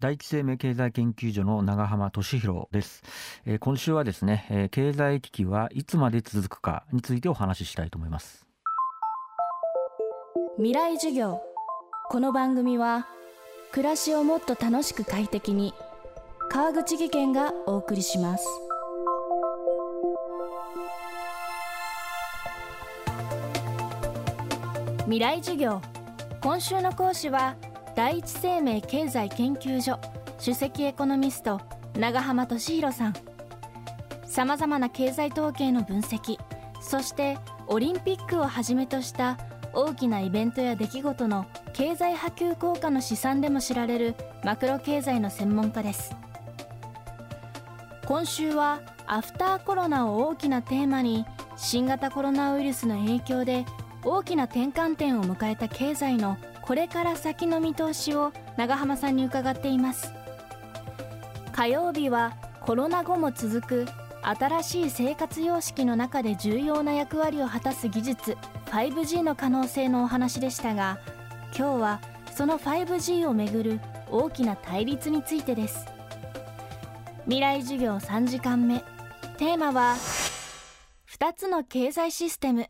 第一生命経済研究所の長浜俊弘です、えー、今週はですね、えー、経済危機はいつまで続くかについてお話ししたいと思います。未来授業。この番組は暮らしをもっと楽しく快適に川口義賢がお送りします。未来授業。今週の講師は第一生命経済研究所首席エコノミスト長浜俊弘さん。さまざまな経済統計の分析そしてオリンピックをはじめとした大きなイベントや出来事の経済波及効果の試算でも知られるマクロ経済の専門家です。今週はアフターコロナを大きなテーマに新型コロナウイルスの影響で大きな転換点を迎えた経済のこれから先の見通しを長浜さんに伺っています。火曜日はコロナ後も続く新しい生活様式の中で重要な役割を果たす技術 5G の可能性のお話でしたが今日はその 5G をめぐる大きな対立についてです。未来授業3時間目。テーマは2つの経済システム。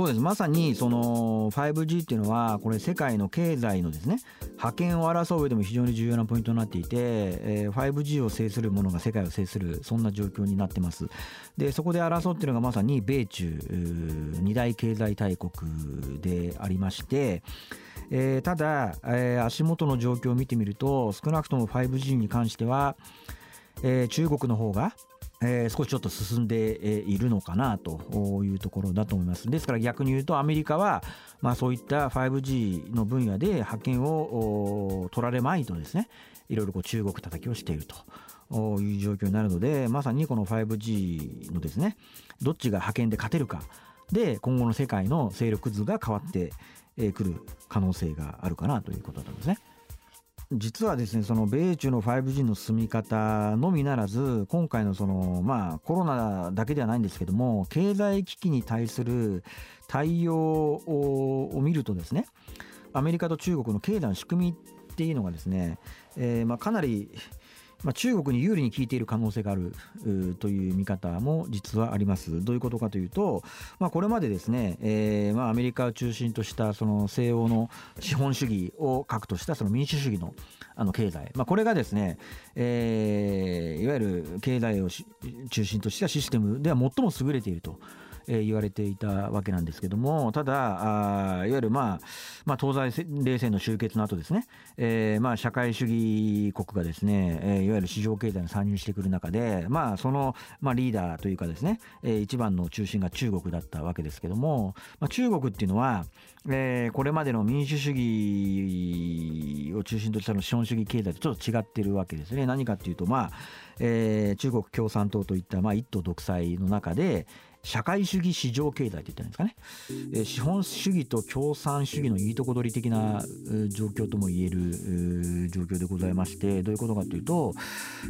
そうです。まさにその 5G っていうのはこれ世界の経済のですね覇権を争う上でも非常に重要なポイントになっていて、え、5G を制するものが世界を制するそんな状況になってます。でそこで争っているのがまさに米中二大経済大国でありましてえ、ただ、え、足元の状況を見てみると少なくとも 5G に関しては、え、中国の方がえー、少しちょっと進んでいるのかなというところだと思います。ですから逆に言うとアメリカは、まあ、そういった 5G の分野で派遣を取られまいとですねいろいろこう中国叩きをしているという状況になるのでまさにこの 5G のですねどっちが派遣で勝てるかで今後の世界の勢力図が変わってくる可能性があるかなということなんですね。実はですねその米中の 5G の進み方のみならず今回のそのまあコロナだけではないんですけども経済危機に対する対応を見るとですねアメリカと中国の経済の仕組みっていうのがですね、えー、まあかなりまあ、中国に有利に効いている可能性があるという見方も実はあります。どういうことかというと、まあ、これまでですね、えー、まあアメリカを中心としたその西欧の資本主義を核としたその民主主義のあの経済、まあ、これがですね、えー、いわゆる経済を中心としたシステムでは最も優れていると。え言われていたわけなんですけどもただあいわゆる、まあ、まあ東西冷戦の終結の後ですね、えー、まあ社会主義国がですね、えー、いわゆる市場経済に参入してくる中で、まあ、その、まあ、リーダーというかですね、えー、一番の中心が中国だったわけですけども、まあ、中国っていうのは、えー、これまでの民主主義を中心としたの資本主義経済とちょっと違ってるわけですね。何かっていうと、まあえー、中国共産党といった、まあ、一党独裁の中で、社会主義市場経済って言ったらいいんですかね、え資本主義と共産主義のいいとこ取り的な状況とも言える状況でございましてどういうことかというと、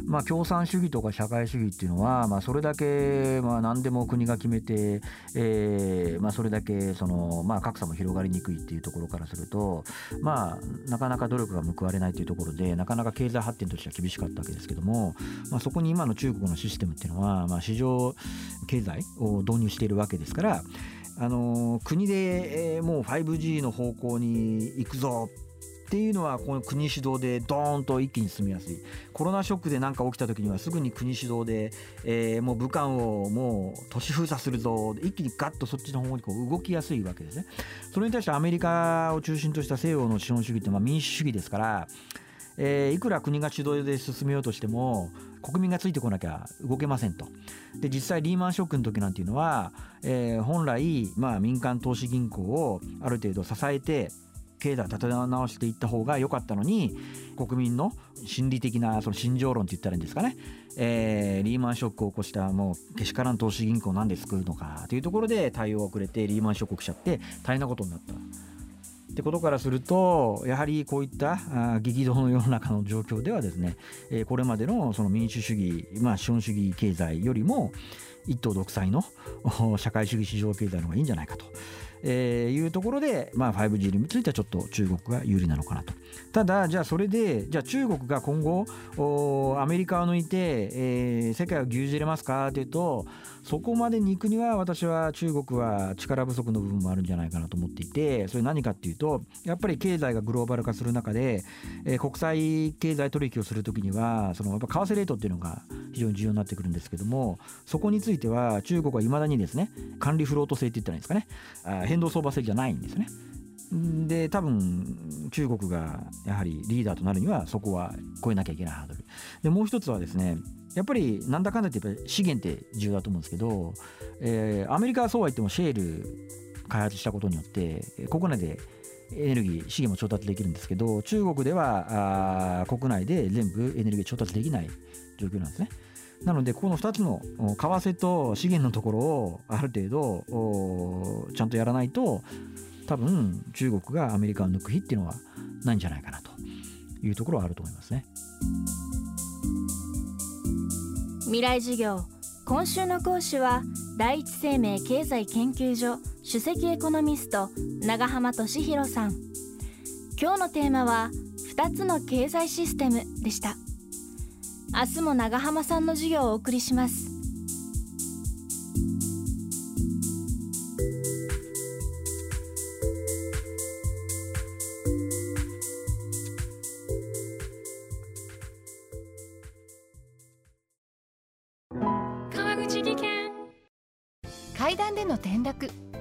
まあ、共産主義とか社会主義っていうのは、まあ、それだけ、まあ、何でも国が決めて、えーまあ、それだけその、まあ、格差も広がりにくいっていうところからすると、まあ、なかなか努力が報われないというところでなかなか経済発展としては厳しかったわけですけども、まあ、そこに今の中国のシステムっていうのは、まあ、市場経済を導入しているわけですからあの国で、え、もう 5G の方向に行くぞっていうのはこの国主導でドーンと一気に進みやすい。コロナショックで何か起きた時にはすぐに国主導で、えー、もう武漢をもう都市封鎖するぞ。一気にガッとそっちの方にこう動きやすいわけですね。それに対してアメリカを中心とした西洋の資本主義ってまあ民主主義ですからえー、いくら国が主導で進めようとしても国民がついてこなきゃ動けませんと。で実際リーマンショックの時なんていうのは、えー、本来、まあ、民間投資銀行をある程度支えて経済立て直していった方が良かったのに国民の心理的なその心情論って言ったらいいんですかね、えー、リーマンショックを起こしたもうけしからん投資銀行なんで作るのかというところで対応が遅れてリーマンショック起きちゃって大変なことになった。ってことからするとやはりこういった激動の世の中の状況ではですねこれまでのその民主主義、まあ、資本主義経済よりも一党独裁の社会主義市場経済の方がいいんじゃないかとえー、いうところで、まあ、5G についてはちょっと中国が有利なのかなと。ただじゃあそれでじゃあ中国が今後アメリカを抜いて、えー、世界を牛耳れますかというとそこまでに行くには私は中国は力不足の部分もあるんじゃないかなと思っていてそれ何かっていうとやっぱり経済がグローバル化する中で、えー、国際経済取引をするときにはそのやっぱ為替レートっていうのが非常に重要になってくるんですけどもそこについては中国はいまだにですね管理フロート制って言ったらいいんですかねあ変動相場制じゃないんですよね。で多分中国がやはりリーダーとなるにはそこは超えなきゃいけないハードルでもう一つはですねやっぱりなんだかんだってやっぱり資源って重要だと思うんですけど、えー、アメリカはそうは言ってもシェール開発したことによって国内でエネルギー資源も調達できるんですけど中国ではあ国内で全部エネルギー調達できない状況なんですね。なのでこの2つの為替と資源のところをある程度ちゃんとやらないと多分中国がアメリカを抜く日っていうのはないんじゃないかなというところはあると思いますね。未来授業今週の講師は第一生命経済研究所首席エコノミスト長浜俊弘さん。今日のテーマは2つの経済システムでした。明日も長浜さんの授業をお送りします。階段での転落